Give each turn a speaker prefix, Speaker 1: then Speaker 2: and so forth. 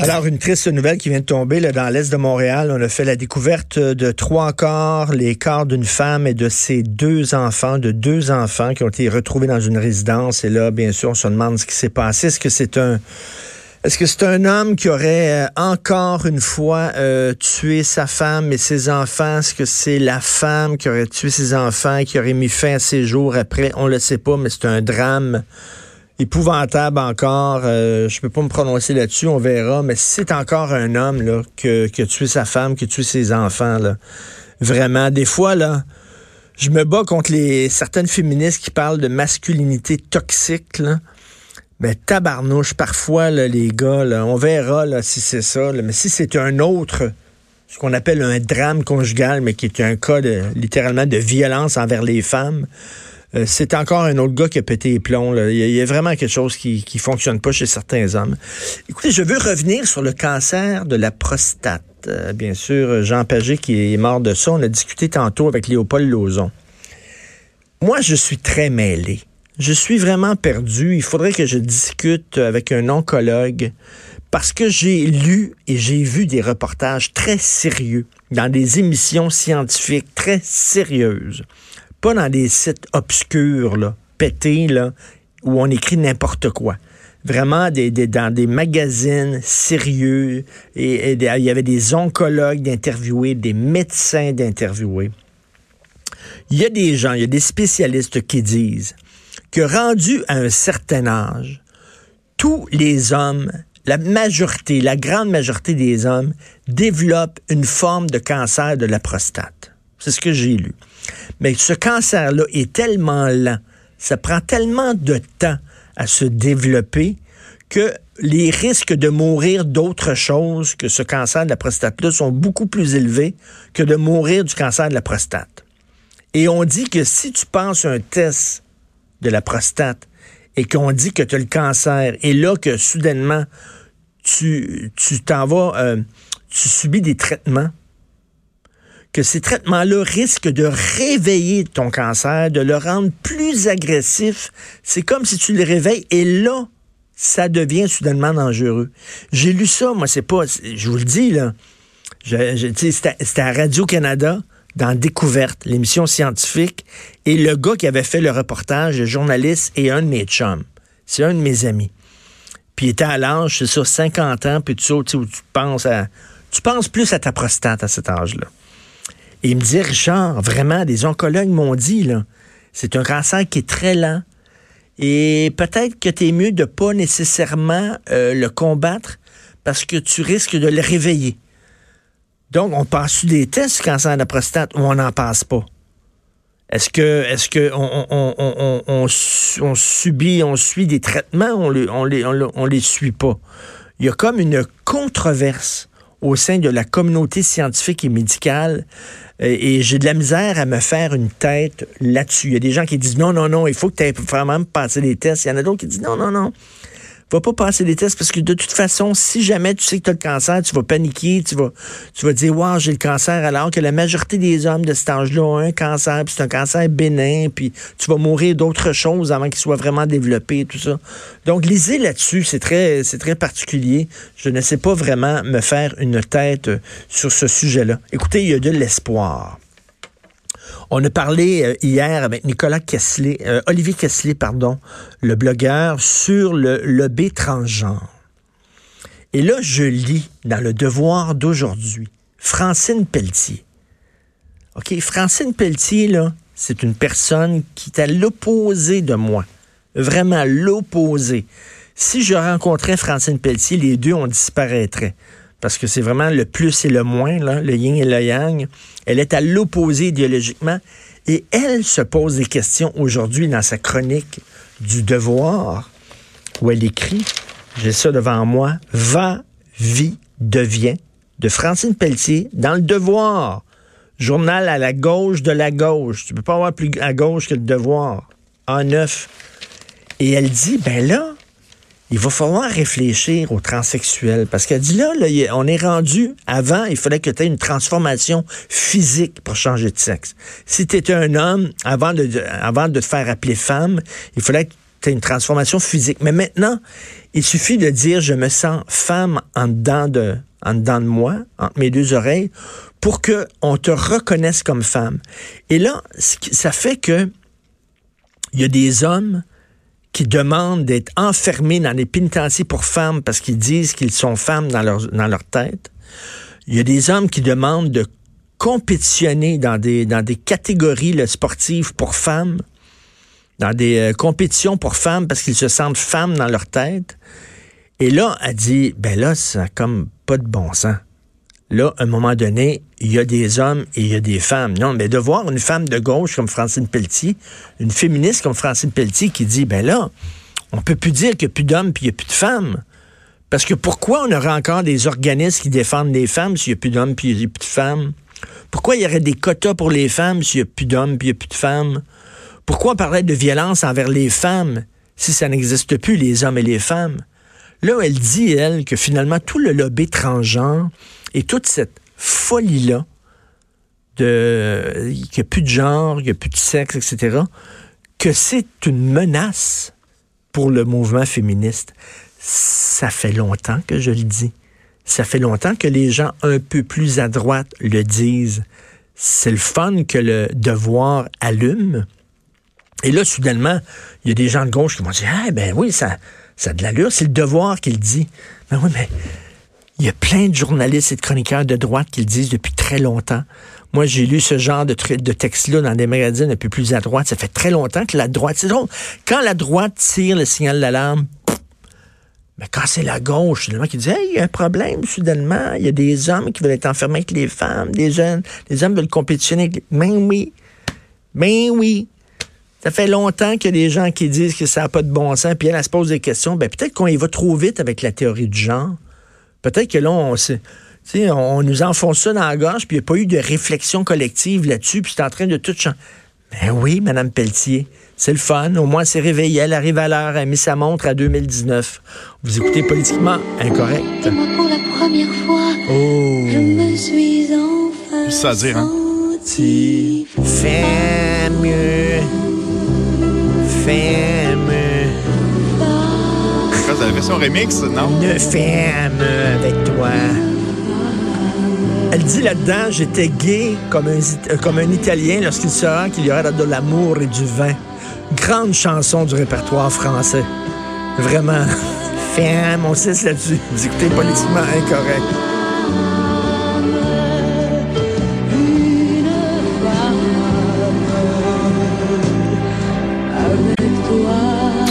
Speaker 1: Alors, une triste nouvelle qui vient de tomber là, dans l'est de Montréal. On a fait la découverte de trois corps, les corps d'une femme et de ses deux enfants, de deux enfants qui ont été retrouvés dans une résidence. Et là, bien sûr, on se demande ce qui s'est passé. Est-ce que c'est un... Est-ce que c'est un homme qui aurait euh, encore une fois euh, tué sa femme et ses enfants? Est-ce que c'est la femme qui aurait tué ses enfants et qui aurait mis fin à ses jours après? On le sait pas, mais c'est un drame épouvantable encore. Euh, je peux pas me prononcer là-dessus, on verra. Mais c'est encore un homme là, que, qui a tué sa femme, qui a tué ses enfants, là, vraiment, des fois, là, je me bats contre les certaines féministes qui parlent de masculinité toxique. Là. Ben, tabarnouche, parfois, là, les gars, on verra là, si c'est ça. Mais si c'est un autre, ce qu'on appelle un drame conjugal, mais qui est un cas littéralement de violence envers les femmes, euh, c'est encore un autre gars qui a pété les plombs. Il, y a, vraiment quelque chose qui ne fonctionne pas chez certains hommes. Écoutez, je veux revenir sur le cancer de la prostate. Euh, bien sûr, Jean Pagé qui est mort de ça. On a discuté tantôt avec Léopold Lauzon. Moi, je suis très mêlé. Je suis vraiment perdu. Il faudrait que je discute avec un oncologue parce que j'ai lu et j'ai vu des reportages très sérieux dans des émissions scientifiques très sérieuses pas dans des sites obscurs, là, pétés, là, où on écrit n'importe quoi. Vraiment des, dans des magazines sérieux. Et, il y avait des oncologues d'interviewer, des médecins d'interviewer. Il y a des gens, il y a des spécialistes qui disent que rendu à un certain âge, tous les hommes, la majorité, la grande majorité des hommes développent une forme de cancer de la prostate. C'est ce que j'ai lu. Mais ce cancer-là est tellement lent, ça prend tellement de temps à se développer que les risques de mourir d'autre chose que ce cancer de la prostate-là sont beaucoup plus élevés que de mourir du cancer de la prostate. Et on dit que si tu penses un test de la prostate et qu'on dit que tu as le cancer et là que soudainement tu t'en vas, euh, tu subis des traitements que ces traitements-là risquent de réveiller ton cancer, de le rendre plus agressif. C'est comme si tu le réveilles et là, ça devient soudainement dangereux. J'ai lu ça, moi, c'est pas, je vous le dis, là. C'était à Radio-Canada, dans Découverte, l'émission scientifique, et le gars qui avait fait le reportage, le journaliste, est un de mes chums. C'est un de mes amis. Puis il était à l'âge, c'est ça, 50 ans, puis tu où tu penses à... Tu penses plus à ta prostate à cet âge-là. Et il me dit, Richard, vraiment, des oncologues m'ont dit, là, c'est un cancer qui est très lent. Et peut-être que tu es mieux de pas nécessairement euh, le combattre parce que tu risques de le réveiller. Donc, on passe des tests du cancer de la prostate ou on n'en passe pas? Est-ce que est-ce que on, on, on, subit, on suit des traitements, on les, on les, on les suit pas? Il y a comme une controverse au sein de la communauté scientifique et médicale et j'ai de la misère à me faire une tête là-dessus. Il y a des gens qui disent non, non, non, il faut que tu aies vraiment passer des tests. Il y en a d'autres qui disent non, non, non va pas passer des tests parce que de toute façon, si jamais tu sais que tu as le cancer, tu vas paniquer, tu vas, tu vas dire, wow, j'ai le cancer, alors que la majorité des hommes de cet âge-là ont un cancer, puis c'est un cancer bénin, puis tu vas mourir d'autres choses avant qu'il soit vraiment développé, tout ça. Donc, lisez là-dessus, c'est très, c'est très particulier. Je ne sais pas vraiment me faire une tête sur ce sujet-là. Écoutez, il y a de l'espoir. On a parlé euh, hier avec Nicolas Kessler, euh, Olivier Kessler, pardon, le blogueur, sur le lobby transgenre. Et là, je lis dans le devoir d'aujourd'hui, Francine Pelletier. OK, Francine Pelletier, c'est une personne qui est à l'opposé de moi. Vraiment l'opposé. Si je rencontrais Francine Pelletier, les deux, on disparaîtrait parce que c'est vraiment le plus et le moins, le yin et le yang. Elle est à l'opposé idéologiquement. Et elle se pose des questions aujourd'hui dans sa chronique du devoir, où elle écrit, j'ai ça devant moi, Va, vie, devient, de Francine Pelletier, dans le devoir. Journal à la gauche de la gauche. Tu peux pas avoir plus à gauche que le devoir. En neuf. Et elle dit, ben là, il va falloir réfléchir aux transsexuels. Parce qu'elle dit là, on est rendu, avant, il fallait que tu aies une transformation physique pour changer de sexe. Si tu étais un homme, avant de, avant de te faire appeler femme, il fallait que tu as une transformation physique. Mais maintenant, il suffit de dire je me sens femme en dedans de, en dedans de moi, entre mes deux oreilles, pour que on te reconnaisse comme femme. Et là, ça fait que il y a des hommes qui demandent d'être enfermés dans les pénitenciers pour femmes parce qu'ils disent qu'ils sont femmes dans leur, tête. Il y a des hommes qui demandent de compétitionner dans des, des catégories sportives pour femmes, dans des euh, compétitions pour femmes parce qu'ils se sentent femmes dans leur tête. Et là, elle dit, ben là, ça comme pas de bon sens. Là, à un moment donné, il y a des hommes et il y a des femmes. Non, mais de voir une femme de gauche comme Francine Pelletier, une féministe comme Francine Pelletier qui dit, ben là, on peut plus dire qu'il n'y a plus d'hommes puis il n'y a plus de femmes. Parce que pourquoi on aurait encore des organismes qui défendent les femmes s'il n'y a plus d'hommes puis il n'y a plus de femmes? Pourquoi il y aurait des quotas pour les femmes s'il n'y a plus d'hommes puis il n'y a plus de femmes? Pourquoi on parlerait de violence envers les femmes si ça n'existe plus, les hommes et les femmes? Là, elle dit, elle, que finalement, tout le lobby transgenre et toute cette folie-là, de qu'il n'y a plus de genre, qu'il n'y a plus de sexe, etc., que c'est une menace pour le mouvement féministe. Ça fait longtemps que je le dis. Ça fait longtemps que les gens un peu plus à droite le disent. C'est le fun que le devoir allume. Et là, soudainement, il y a des gens de gauche qui vont dire Ah, ben oui, ça, ça a de l'allure, c'est le devoir qu'il dit. Ben oui, mais il y a plein de journalistes et de chroniqueurs de droite qui le disent depuis très longtemps. Moi, j'ai lu ce genre de, de texte-là dans des magazines un plus à droite. Ça fait très longtemps que la droite... C'est drôle. Quand la droite tire le signal d'alarme, mais quand c'est la gauche, soudainement, qui dit hey, il y a un problème, soudainement, il y a des hommes qui veulent être enfermés avec les femmes, des jeunes, les hommes veulent compétitionner avec les... Mais oui. Mais oui. Ça fait longtemps qu'il y a des gens qui disent que ça n'a pas de bon sens, puis elle, se pose des questions. Ben, peut-être qu'on y va trop vite avec la théorie du genre. Peut-être que là, on, on nous enfonce ça dans la gorge, puis il n'y a pas eu de réflexion collective là-dessus, puis c'est en train de tout changer. Ben oui, Madame Pelletier, c'est le fun. Au moins, c'est réveillé. Elle arrive à l'heure. Elle a mis sa montre à 2019. Vous écoutez politiquement incorrect.
Speaker 2: moi pour la première fois.
Speaker 1: Oh.
Speaker 2: Je me suis enfin.
Speaker 3: Ça à dire, hein?
Speaker 1: Fais mieux. Fais
Speaker 3: la
Speaker 1: femme avec toi. Elle dit là-dedans, j'étais gay comme un, un Italien lorsqu'il saura qu'il y aurait de l'amour et du vin. Grande chanson du répertoire français. Vraiment. Femme, on sait là-dessus. Vous politiquement incorrect.